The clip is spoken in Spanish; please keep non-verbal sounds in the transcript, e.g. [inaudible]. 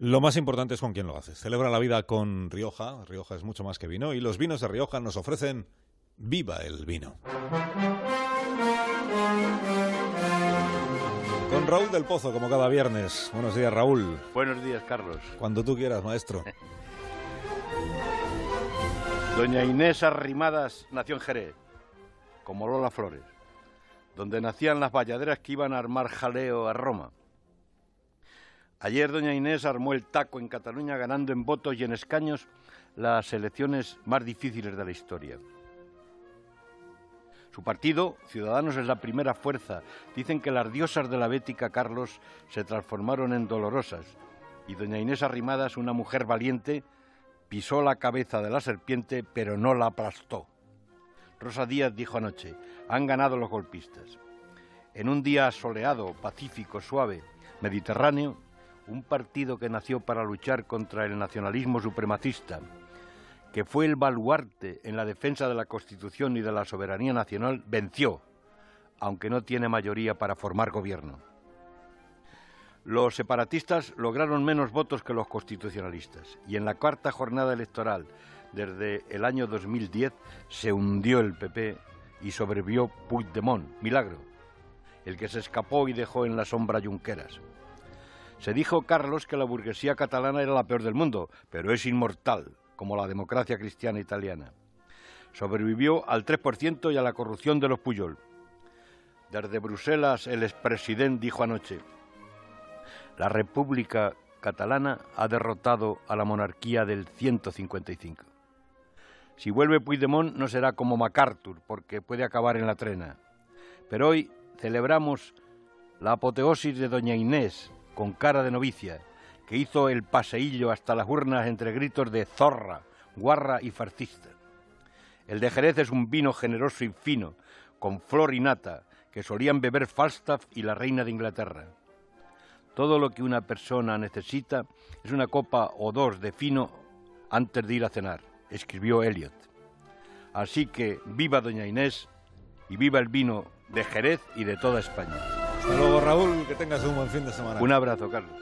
Lo más importante es con quién lo haces. Celebra la vida con Rioja. Rioja es mucho más que vino. Y los vinos de Rioja nos ofrecen Viva el vino. Con Raúl del Pozo, como cada viernes. Buenos días, Raúl. Buenos días, Carlos. Cuando tú quieras, maestro. [laughs] Doña Inés Arrimadas nació en Jerez, como Lola Flores, donde nacían las bayaderas que iban a armar jaleo a Roma. Ayer doña Inés armó el taco en Cataluña ganando en votos y en escaños las elecciones más difíciles de la historia. Su partido, Ciudadanos, es la primera fuerza. Dicen que las diosas de la bética Carlos se transformaron en dolorosas y doña Inés Arrimadas, una mujer valiente, pisó la cabeza de la serpiente, pero no la aplastó. Rosa Díaz dijo anoche, han ganado los golpistas. En un día soleado, pacífico, suave, mediterráneo, un partido que nació para luchar contra el nacionalismo supremacista, que fue el baluarte en la defensa de la Constitución y de la soberanía nacional, venció, aunque no tiene mayoría para formar gobierno. Los separatistas lograron menos votos que los constitucionalistas y en la cuarta jornada electoral desde el año 2010 se hundió el PP y sobrevivió Puigdemont, milagro, el que se escapó y dejó en la sombra Junqueras. Se dijo, Carlos, que la burguesía catalana era la peor del mundo, pero es inmortal, como la democracia cristiana italiana. Sobrevivió al 3% y a la corrupción de los Puyol. Desde Bruselas, el expresidente dijo anoche, la República Catalana ha derrotado a la monarquía del 155. Si vuelve Puigdemont no será como MacArthur, porque puede acabar en la trena. Pero hoy celebramos la apoteosis de Doña Inés, con cara de novicia, que hizo el paseillo hasta las urnas entre gritos de zorra, guarra y farcista. El de Jerez es un vino generoso y fino, con flor y nata, que solían beber Falstaff y la reina de Inglaterra. Todo lo que una persona necesita es una copa o dos de fino antes de ir a cenar, escribió Eliot. Así que viva Doña Inés y viva el vino de Jerez y de toda España. Hasta luego, Raúl. Que tengas un buen fin de semana. Un abrazo, Carlos.